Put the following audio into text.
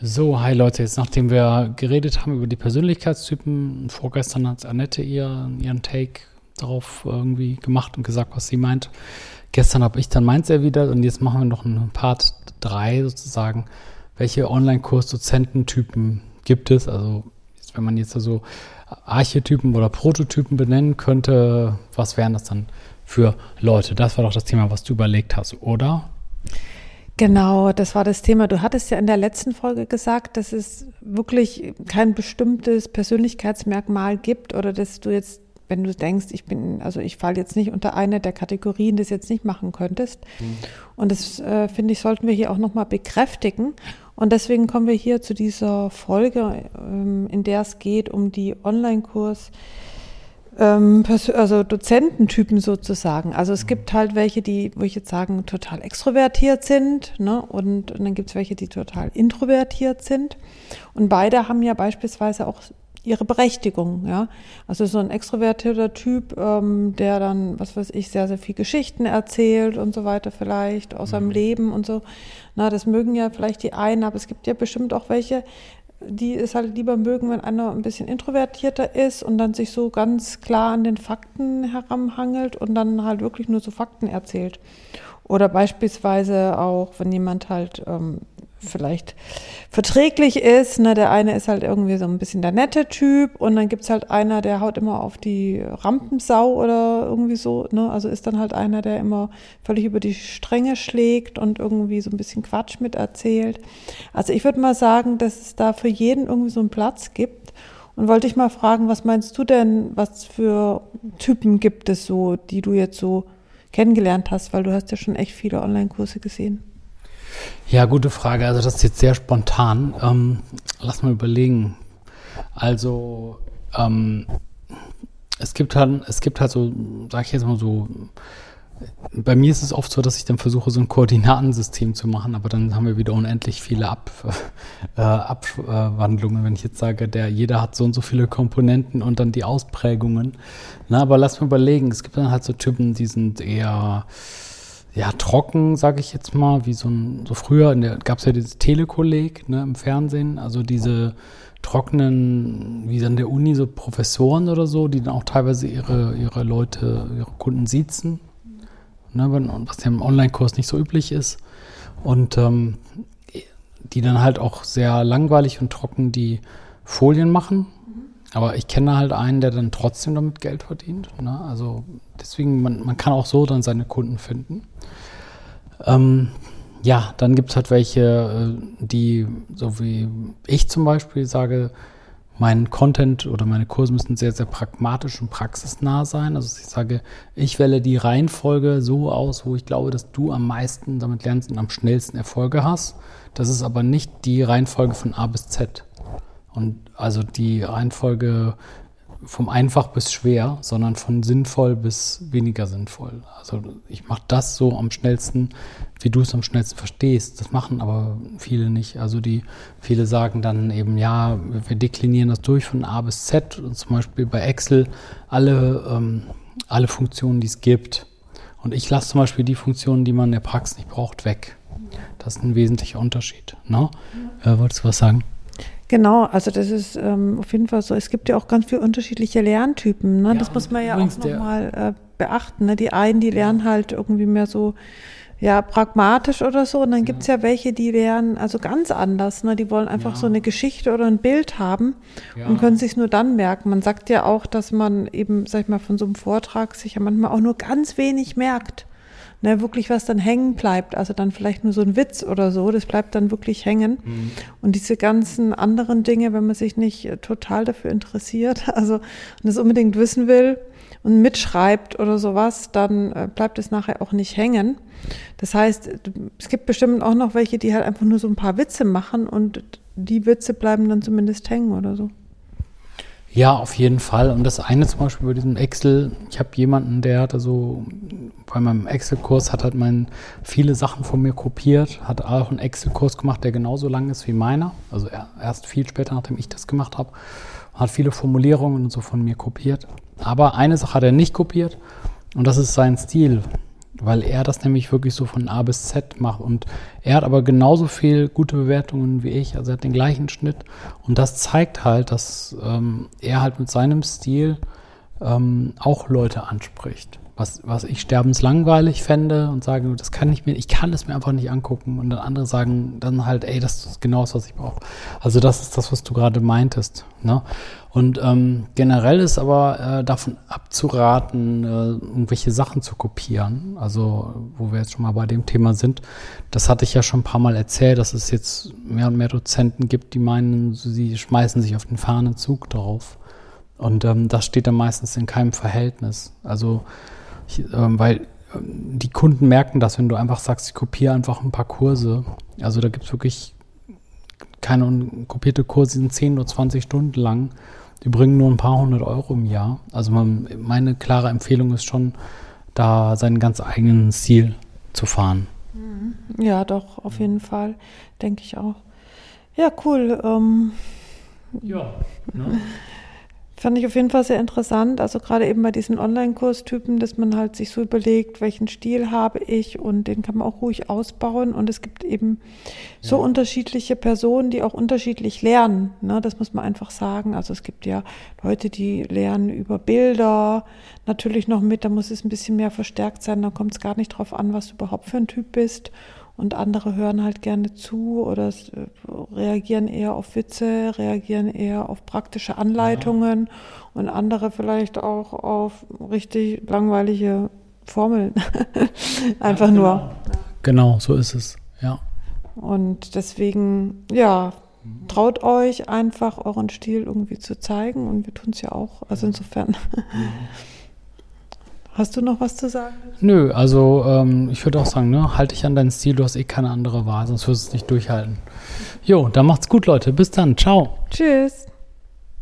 So, hi Leute, jetzt nachdem wir geredet haben über die Persönlichkeitstypen, vorgestern hat Annette ihr, ihren Take darauf irgendwie gemacht und gesagt, was sie meint. Gestern habe ich dann meins erwidert und jetzt machen wir noch einen Part 3 sozusagen. Welche Online-Kurs-Dozententypen gibt es? Also, wenn man jetzt so Archetypen oder Prototypen benennen könnte, was wären das dann für Leute? Das war doch das Thema, was du überlegt hast, oder? Genau, das war das Thema. Du hattest ja in der letzten Folge gesagt, dass es wirklich kein bestimmtes Persönlichkeitsmerkmal gibt oder dass du jetzt, wenn du denkst, ich bin, also ich falle jetzt nicht unter eine der Kategorien, das jetzt nicht machen könntest. Mhm. Und das äh, finde ich, sollten wir hier auch nochmal bekräftigen. Und deswegen kommen wir hier zu dieser Folge, ähm, in der es geht um die Online-Kurs- ähm, also Dozententypen sozusagen. Also es gibt halt welche, die, wo ich jetzt sagen, total extrovertiert sind, ne? und, und dann gibt es welche, die total introvertiert sind. Und beide haben ja beispielsweise auch ihre Berechtigung, ja. Also so ein extrovertierter Typ, ähm, der dann, was weiß ich, sehr, sehr viel Geschichten erzählt und so weiter vielleicht aus seinem mhm. Leben und so. Na, das mögen ja vielleicht die einen, aber es gibt ja bestimmt auch welche, die es halt lieber mögen, wenn einer ein bisschen introvertierter ist und dann sich so ganz klar an den Fakten heranhangelt und dann halt wirklich nur so Fakten erzählt. Oder beispielsweise auch, wenn jemand halt ähm, vielleicht verträglich ist. Ne? Der eine ist halt irgendwie so ein bisschen der nette Typ und dann gibt's halt einer, der haut immer auf die Rampensau oder irgendwie so. Ne? Also ist dann halt einer, der immer völlig über die Stränge schlägt und irgendwie so ein bisschen Quatsch mit erzählt. Also ich würde mal sagen, dass es da für jeden irgendwie so einen Platz gibt. Und wollte ich mal fragen, was meinst du denn, was für Typen gibt es so, die du jetzt so kennengelernt hast, weil du hast ja schon echt viele Online-Kurse gesehen. Ja, gute Frage. Also das ist jetzt sehr spontan. Ähm, lass mal überlegen. Also ähm, es gibt halt, es gibt halt so, sag ich jetzt mal so, bei mir ist es oft so, dass ich dann versuche, so ein Koordinatensystem zu machen, aber dann haben wir wieder unendlich viele Ab, äh, Abwandlungen, wenn ich jetzt sage, der, jeder hat so und so viele Komponenten und dann die Ausprägungen. Na, aber lass mal überlegen, es gibt dann halt so Typen, die sind eher ja, trocken, sage ich jetzt mal, wie so ein, so früher gab es ja dieses Telekolleg ne, im Fernsehen, also diese trockenen, wie an der Uni, so Professoren oder so, die dann auch teilweise ihre, ihre Leute, ihre Kunden siezen, ne, was ja im Online-Kurs nicht so üblich ist. Und ähm, die dann halt auch sehr langweilig und trocken die Folien machen. Aber ich kenne halt einen, der dann trotzdem damit Geld verdient. Ne? Also deswegen, man, man kann auch so dann seine Kunden finden. Ähm, ja, dann gibt es halt welche, äh, die, so wie ich zum Beispiel sage, mein Content oder meine Kurse müssen sehr, sehr pragmatisch und praxisnah sein. Also ich sage, ich wähle die Reihenfolge so aus, wo ich glaube, dass du am meisten damit lernst und am schnellsten Erfolge hast. Das ist aber nicht die Reihenfolge von A bis Z. Und also die Reihenfolge vom einfach bis schwer, sondern von sinnvoll bis weniger sinnvoll. Also ich mache das so am schnellsten, wie du es am schnellsten verstehst. Das machen aber viele nicht. Also die viele sagen dann eben, ja, wir deklinieren das durch von A bis Z und zum Beispiel bei Excel alle, ähm, alle Funktionen, die es gibt. Und ich lasse zum Beispiel die Funktionen, die man in der Praxis nicht braucht, weg. Das ist ein wesentlicher Unterschied. Ne? Äh, wolltest du was sagen? Genau, also das ist ähm, auf jeden Fall so. Es gibt ja auch ganz viele unterschiedliche Lerntypen. Ne? Ja, das muss man ja auch nochmal äh, beachten. Ne? Die einen, die lernen halt irgendwie mehr so ja, pragmatisch oder so. Und dann gibt's ja welche, die lernen also ganz anders. Ne? Die wollen einfach ja. so eine Geschichte oder ein Bild haben ja. und können sich nur dann merken. Man sagt ja auch, dass man eben, sag ich mal, von so einem Vortrag sich ja manchmal auch nur ganz wenig merkt ne, wirklich was dann hängen bleibt. Also dann vielleicht nur so ein Witz oder so, das bleibt dann wirklich hängen. Mhm. Und diese ganzen anderen Dinge, wenn man sich nicht äh, total dafür interessiert, also und es unbedingt wissen will und mitschreibt oder sowas, dann äh, bleibt es nachher auch nicht hängen. Das heißt, es gibt bestimmt auch noch welche, die halt einfach nur so ein paar Witze machen und die Witze bleiben dann zumindest hängen oder so. Ja, auf jeden Fall. Und das eine zum Beispiel bei diesem Excel, ich habe jemanden, der hatte so, bei meinem Excel-Kurs hat halt mein, viele Sachen von mir kopiert, hat auch einen Excel-Kurs gemacht, der genauso lang ist wie meiner. Also erst viel später, nachdem ich das gemacht habe. Hat viele Formulierungen und so von mir kopiert. Aber eine Sache hat er nicht kopiert und das ist sein Stil. Weil er das nämlich wirklich so von A bis Z macht. Und er hat aber genauso viel gute Bewertungen wie ich. Also er hat den gleichen Schnitt. Und das zeigt halt, dass ähm, er halt mit seinem Stil ähm, auch Leute anspricht was, was ich sterbenslangweilig fände und sage, das kann ich mir, ich kann es mir einfach nicht angucken. Und dann andere sagen dann halt, ey, das ist genau das, was ich brauche. Also das ist das, was du gerade meintest. Ne? Und ähm, generell ist aber äh, davon abzuraten, äh, irgendwelche Sachen zu kopieren. Also, wo wir jetzt schon mal bei dem Thema sind, das hatte ich ja schon ein paar Mal erzählt, dass es jetzt mehr und mehr Dozenten gibt, die meinen, sie schmeißen sich auf den fahrenden Zug drauf. Und ähm, das steht dann meistens in keinem Verhältnis. Also ich, ähm, weil ähm, die Kunden merken das, wenn du einfach sagst, ich kopiere einfach ein paar Kurse. Also da gibt es wirklich keine kopierte Kurse, die sind 10 oder 20 Stunden lang. Die bringen nur ein paar hundert Euro im Jahr. Also man, meine klare Empfehlung ist schon, da seinen ganz eigenen Stil zu fahren. Mhm. Ja, doch, auf jeden Fall, denke ich auch. Ja, cool. Ähm, ja. Ne? Fand ich auf jeden Fall sehr interessant. Also gerade eben bei diesen Online-Kurstypen, dass man halt sich so überlegt, welchen Stil habe ich und den kann man auch ruhig ausbauen. Und es gibt eben so ja. unterschiedliche Personen, die auch unterschiedlich lernen. Ne? Das muss man einfach sagen. Also es gibt ja Leute, die lernen über Bilder, natürlich noch mit, da muss es ein bisschen mehr verstärkt sein. Da kommt es gar nicht drauf an, was du überhaupt für ein Typ bist und andere hören halt gerne zu oder äh, reagieren eher auf Witze, reagieren eher auf praktische Anleitungen ja. und andere vielleicht auch auf richtig langweilige Formeln. Einfach ja, genau. nur. Genau, so ist es, ja. Und deswegen, ja, traut euch einfach euren Stil irgendwie zu zeigen und wir tun es ja auch. Also insofern. Hast du noch was zu sagen? Nö, also ähm, ich würde auch sagen, ne, halte dich an deinen Stil, du hast eh keine andere Wahl, sonst wirst du es nicht durchhalten. Jo, dann macht's gut, Leute. Bis dann. Ciao. Tschüss.